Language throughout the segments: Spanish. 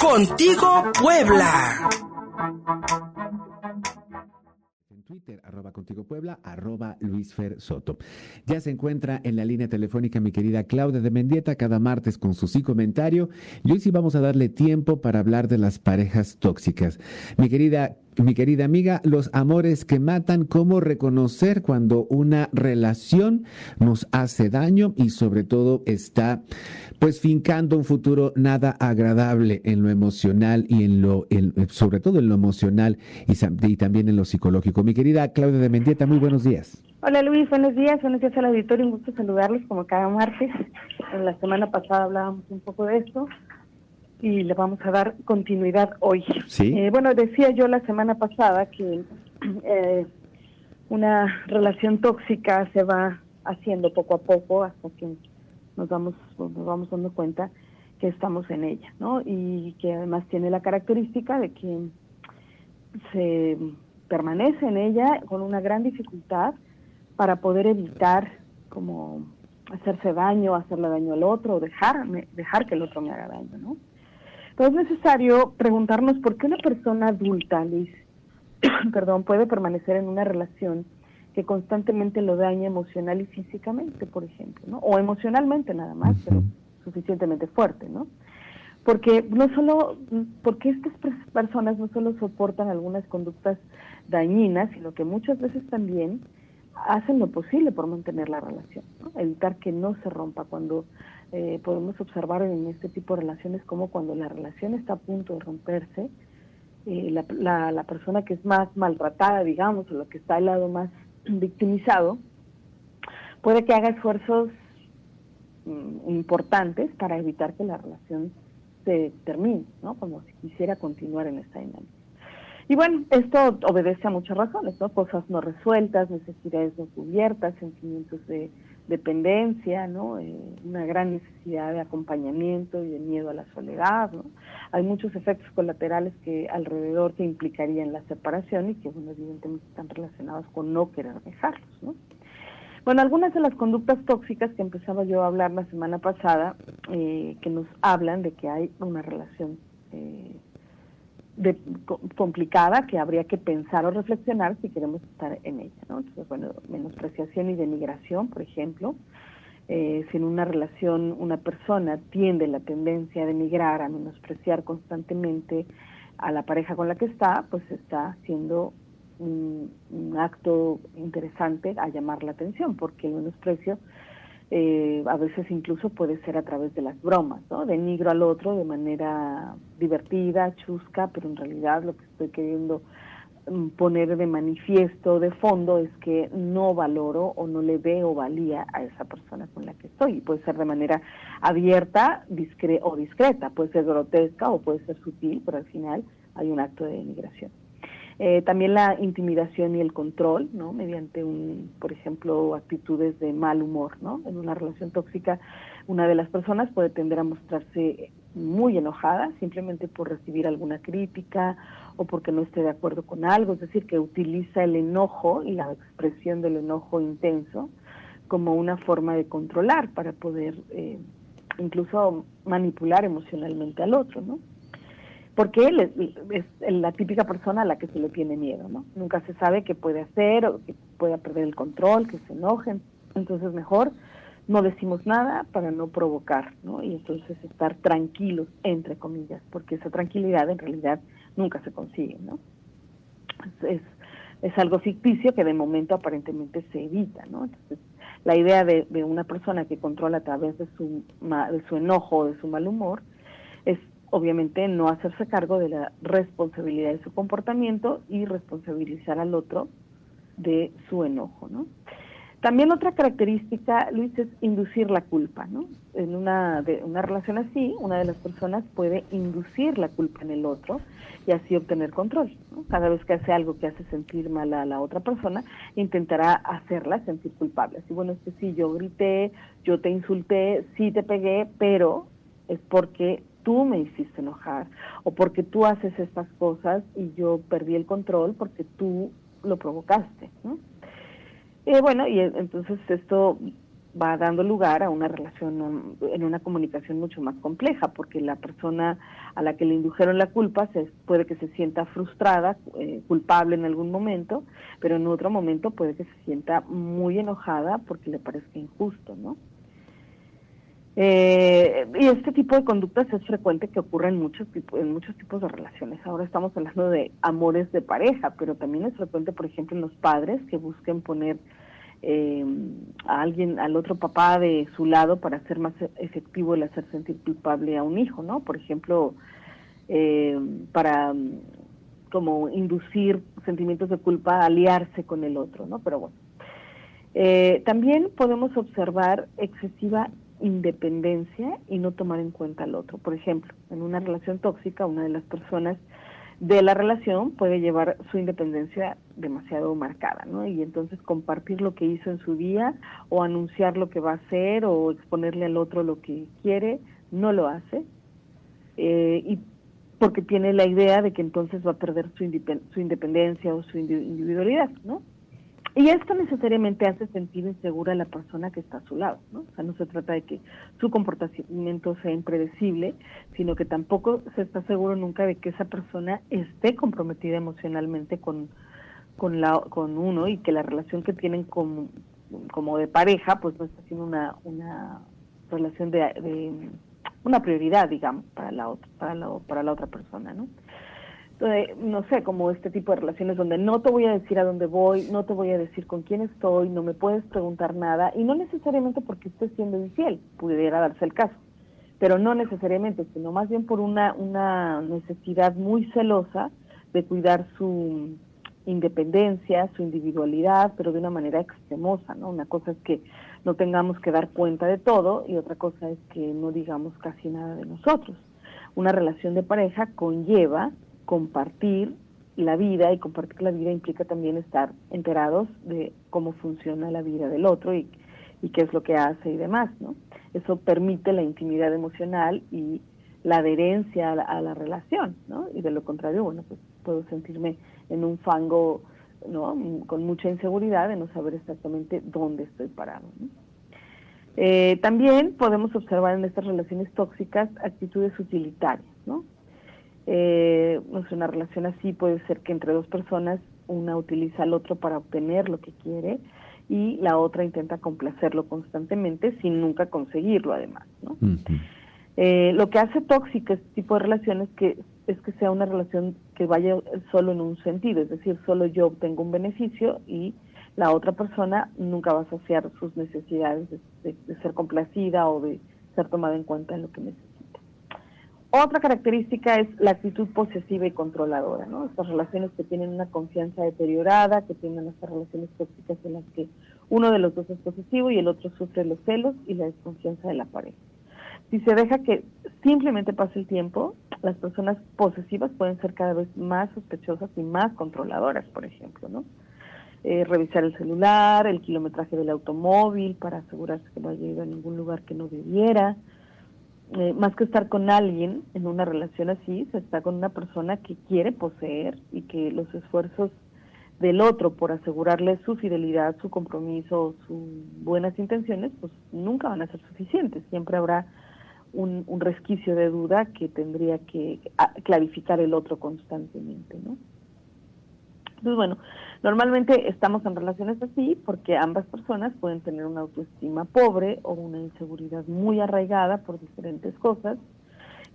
Contigo Puebla. Twitter, arroba contigo Puebla, arroba Luis Fer Soto. Ya se encuentra en la línea telefónica mi querida Claudia de Mendieta cada martes con su sí comentario. Y hoy sí vamos a darle tiempo para hablar de las parejas tóxicas. Mi querida mi querida amiga, los amores que matan, cómo reconocer cuando una relación nos hace daño y sobre todo está pues fincando un futuro nada agradable en lo emocional y en lo, sobre todo en lo emocional y, también en lo psicológico. Mi querida Claudia de Mendieta, muy buenos días. Hola Luis, buenos días, buenos días al auditorio, un gusto saludarlos como cada martes. En la semana pasada hablábamos un poco de esto y le vamos a dar continuidad hoy. Sí. Eh, bueno, decía yo la semana pasada que eh, una relación tóxica se va haciendo poco a poco hasta que nos vamos nos vamos dando cuenta que estamos en ella, ¿no? Y que además tiene la característica de que se permanece en ella con una gran dificultad para poder evitar como hacerse daño, hacerle daño al otro, dejar, dejar que el otro me haga daño, ¿no? Entonces es necesario preguntarnos por qué una persona adulta, Liz, perdón, puede permanecer en una relación que constantemente lo daña emocional y físicamente, por ejemplo, ¿no? O emocionalmente nada más, pero suficientemente fuerte, ¿no? Porque no solo, porque estas personas no solo soportan algunas conductas dañinas, sino que muchas veces también hacen lo posible por mantener la relación, ¿no? evitar que no se rompa cuando eh, podemos observar en este tipo de relaciones como cuando la relación está a punto de romperse, eh, la, la, persona que es más maltratada, digamos, o la que está al lado más victimizado, puede que haga esfuerzos mm, importantes para evitar que la relación se termine, ¿no? Como si quisiera continuar en esta dinámica. Y bueno, esto obedece a muchas razones, ¿no? Cosas no resueltas, necesidades no cubiertas, sentimientos de dependencia, ¿no? Eh, una gran necesidad de acompañamiento y de miedo a la soledad, ¿no? Hay muchos efectos colaterales que alrededor que implicarían la separación y que, bueno, evidentemente están relacionados con no querer dejarlos, ¿no? Bueno, algunas de las conductas tóxicas que empezaba yo a hablar la semana pasada, eh, que nos hablan de que hay una relación eh, de, complicada que habría que pensar o reflexionar si queremos estar en ella. ¿no? Entonces, bueno, menospreciación y denigración, por ejemplo. Eh, si en una relación una persona tiende la tendencia a denigrar, a menospreciar constantemente a la pareja con la que está, pues está haciendo un, un acto interesante a llamar la atención, porque el menosprecio eh, a veces incluso puede ser a través de las bromas, ¿no? Denigro al otro de manera divertida, chusca, pero en realidad lo que estoy queriendo mm, poner de manifiesto, de fondo, es que no valoro o no le veo valía a esa persona con la que estoy. Puede ser de manera abierta discre o discreta, puede ser grotesca o puede ser sutil, pero al final hay un acto de denigración. Eh, también la intimidación y el control, ¿no? Mediante, un, por ejemplo, actitudes de mal humor, ¿no? En una relación tóxica, una de las personas puede tender a mostrarse muy enojada simplemente por recibir alguna crítica o porque no esté de acuerdo con algo, es decir, que utiliza el enojo y la expresión del enojo intenso como una forma de controlar para poder eh, incluso manipular emocionalmente al otro, ¿no? Porque él es, la típica persona a la que se le tiene miedo, ¿no? Nunca se sabe qué puede hacer, o que pueda perder el control, que se enojen, entonces mejor no decimos nada para no provocar, ¿no? Y entonces estar tranquilos, entre comillas, porque esa tranquilidad en realidad nunca se consigue, ¿no? Es, es algo ficticio que de momento aparentemente se evita, ¿no? Entonces, la idea de, de una persona que controla a través de su, de su enojo de su mal humor es obviamente no hacerse cargo de la responsabilidad de su comportamiento y responsabilizar al otro de su enojo, ¿no? También otra característica, Luis, es inducir la culpa, ¿no? En una, de, una relación así, una de las personas puede inducir la culpa en el otro y así obtener control. Cada vez que hace algo que hace sentir mal a la otra persona, intentará hacerla sentir culpable. Así, bueno, es que sí, yo grité, yo te insulté, sí te pegué, pero es porque tú me hiciste enojar o porque tú haces estas cosas y yo perdí el control porque tú lo provocaste. ¿no? bueno, y entonces esto va dando lugar a una relación en una comunicación mucho más compleja, porque la persona a la que le indujeron la culpa se, puede que se sienta frustrada, eh, culpable en algún momento, pero en otro momento puede que se sienta muy enojada porque le parezca injusto, ¿no? Eh, y este tipo de conductas es frecuente que ocurra en muchos, tipos, en muchos tipos de relaciones. Ahora estamos hablando de amores de pareja, pero también es frecuente, por ejemplo, en los padres que busquen poner eh, a alguien, al otro papá de su lado para hacer más efectivo el hacer sentir culpable a un hijo, ¿no? Por ejemplo, eh, para como inducir sentimientos de culpa, aliarse con el otro, ¿no? Pero bueno. también podemos observar excesiva independencia y no tomar en cuenta al otro. Por ejemplo, en una relación tóxica, una de las personas de la relación puede llevar su independencia demasiado marcada, ¿no? Y entonces compartir lo que hizo en su día o anunciar lo que va a hacer o exponerle al otro lo que quiere, no lo hace. Eh, y porque tiene la idea de que entonces va a perder su, su independencia o su individualidad, ¿no? Y esto necesariamente hace sentir insegura a la persona que está a su lado, ¿no? O sea, no se trata de que su comportamiento sea impredecible, sino que tampoco se está seguro nunca de que esa persona esté comprometida emocionalmente con, con, la, con uno y que la relación que tienen como, como de pareja, pues no está siendo una, una relación de, de una prioridad, digamos, para la, otra, para, la, para la otra persona, ¿no? No sé, como este tipo de relaciones donde no te voy a decir a dónde voy, no te voy a decir con quién estoy, no me puedes preguntar nada, y no necesariamente porque estés siendo infiel, pudiera darse el caso, pero no necesariamente, sino más bien por una, una necesidad muy celosa de cuidar su independencia, su individualidad, pero de una manera extremosa, ¿no? Una cosa es que no tengamos que dar cuenta de todo y otra cosa es que no digamos casi nada de nosotros. Una relación de pareja conlleva compartir la vida y compartir la vida implica también estar enterados de cómo funciona la vida del otro y, qué es lo que hace y demás, ¿no? Eso permite la intimidad emocional y la adherencia a la, relación, ¿no? Y de lo contrario, bueno, pues puedo sentirme en un fango, ¿no? Con mucha inseguridad de no saber exactamente dónde estoy parado, eh, también podemos observar en estas relaciones tóxicas actitudes utilitarias, ¿no? Eh, una relación así puede ser que entre dos personas una utiliza al otro para obtener lo que quiere y la otra intenta complacerlo constantemente sin nunca conseguirlo además. ¿no? Eh, lo que hace tóxica este tipo de relaciones que, es que sea una relación que vaya solo en un sentido, es decir, solo yo obtengo un beneficio y la otra persona nunca va a saciar sus necesidades de, de ser complacida o de ser tomada en cuenta en lo que necesita. Otra característica es la actitud posesiva y controladora, ¿no? Estas relaciones que tienen una confianza deteriorada, que tienen estas relaciones tóxicas en las que uno de los dos es posesivo y el otro sufre los celos y la desconfianza de la pareja. Si se deja que simplemente pase el tiempo, las personas posesivas pueden ser cada vez más sospechosas y más controladoras, por ejemplo, ¿no? Eh, revisar el celular, el kilometraje del automóvil para asegurarse que no haya ido a ningún lugar que no debiera, eh, más que estar con alguien en una relación así, se está con una persona que quiere poseer y que los esfuerzos del otro por asegurarle su fidelidad, su compromiso, sus buenas intenciones, pues nunca van a ser suficientes. Siempre habrá un, un resquicio de duda que tendría que clarificar el otro constantemente, ¿no? Entonces, bueno, normalmente estamos en relaciones así porque ambas personas pueden tener una autoestima pobre o una inseguridad muy arraigada por diferentes cosas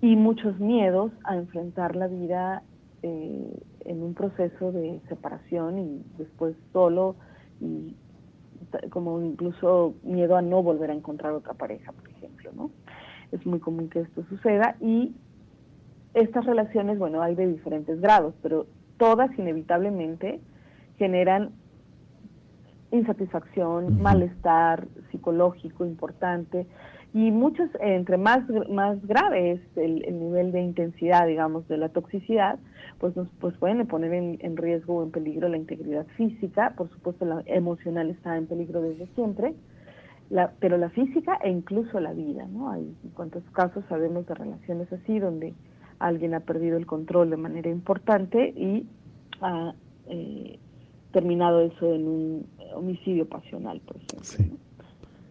y muchos miedos a enfrentar la vida eh, en un proceso de separación y después solo y como incluso miedo a no volver a encontrar otra pareja, por ejemplo, ¿no? Es muy común que esto suceda y estas relaciones, bueno, hay de diferentes grados, pero todas inevitablemente generan insatisfacción, malestar psicológico importante y muchos, entre más, más grave es el, nivel de intensidad, digamos, de la toxicidad, pues nos pues pueden poner en, riesgo o en peligro la integridad física, por supuesto la emocional está en peligro desde siempre, la, pero la física e incluso la vida, ¿no? Hay cuántos casos sabemos de relaciones así donde alguien ha perdido el control de manera importante y ha eh, terminado eso en un homicidio pasional, por ejemplo.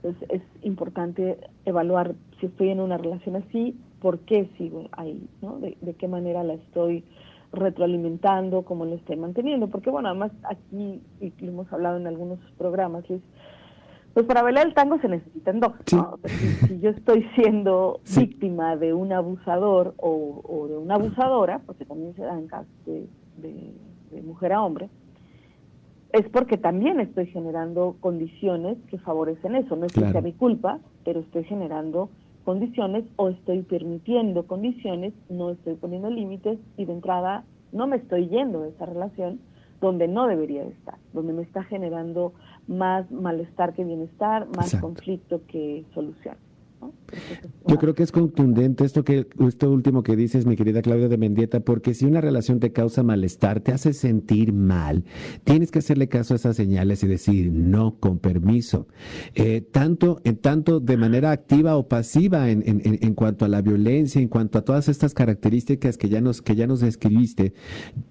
Entonces es importante evaluar si estoy en una relación así, por qué sigo ahí, ¿no? De, qué manera la estoy retroalimentando, cómo la estoy manteniendo. Porque bueno, además aquí, y lo hemos hablado en algunos programas, pues para bailar el tango se necesitan dos. ¿no? si, yo estoy siendo víctima de un abusador o, de una abusadora, porque también se dan casos de, de mujer a hombre, es porque también estoy generando condiciones que favorecen eso. No es que sea mi culpa, pero estoy generando condiciones o estoy permitiendo condiciones, no estoy poniendo límites y de entrada no me estoy yendo de esa relación donde no debería de estar, donde me está generando más malestar que bienestar, más conflicto que solución. Yo creo que es contundente esto que esto último que dices, mi querida Claudia de Mendieta, porque si una relación te causa malestar, te hace sentir mal, tienes que hacerle caso a esas señales y decir no, con permiso. Eh, tanto, en tanto de manera activa o pasiva en, cuanto a la violencia, en cuanto a todas estas características que ya nos, que ya nos describiste,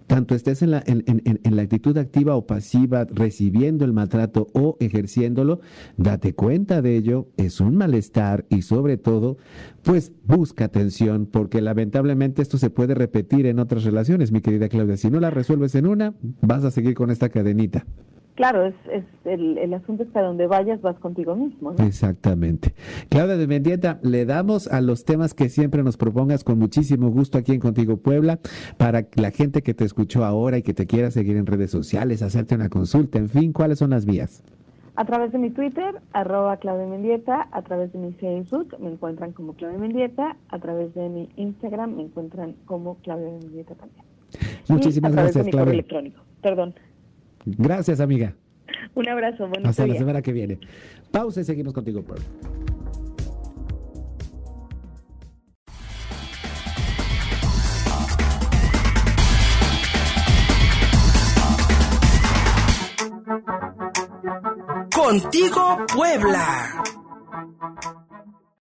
tanto estés en la, en, en la actitud activa o pasiva, recibiendo el maltrato o ejerciéndolo, date cuenta de ello, es un malestar y sobre todo, pues busca atención, porque lamentablemente esto se puede repetir en otras relaciones, mi querida Claudia. Si no la resuelves en una, vas a seguir con esta cadenita. Claro, es, es el, el, asunto es que a donde vayas vas contigo mismo. Exactamente. Claudia de Mendieta, le damos a los temas que siempre nos propongas con muchísimo gusto aquí en Contigo Puebla, para la gente que te escuchó ahora y que te quiera seguir en redes sociales, hacerte una consulta, en fin, ¿cuáles son las vías? A través de mi Twitter, arroba Claudia Mendieta, a través de mi Facebook me encuentran como Claudia Mendieta, a través de mi Instagram me encuentran como Claudia Mendieta también. Muchísimas gracias, de mi Claudia. electrónico. Perdón. Gracias, amiga. Un abrazo. Hasta la semana que viene. Pausa y seguimos contigo, por Contigo Puebla.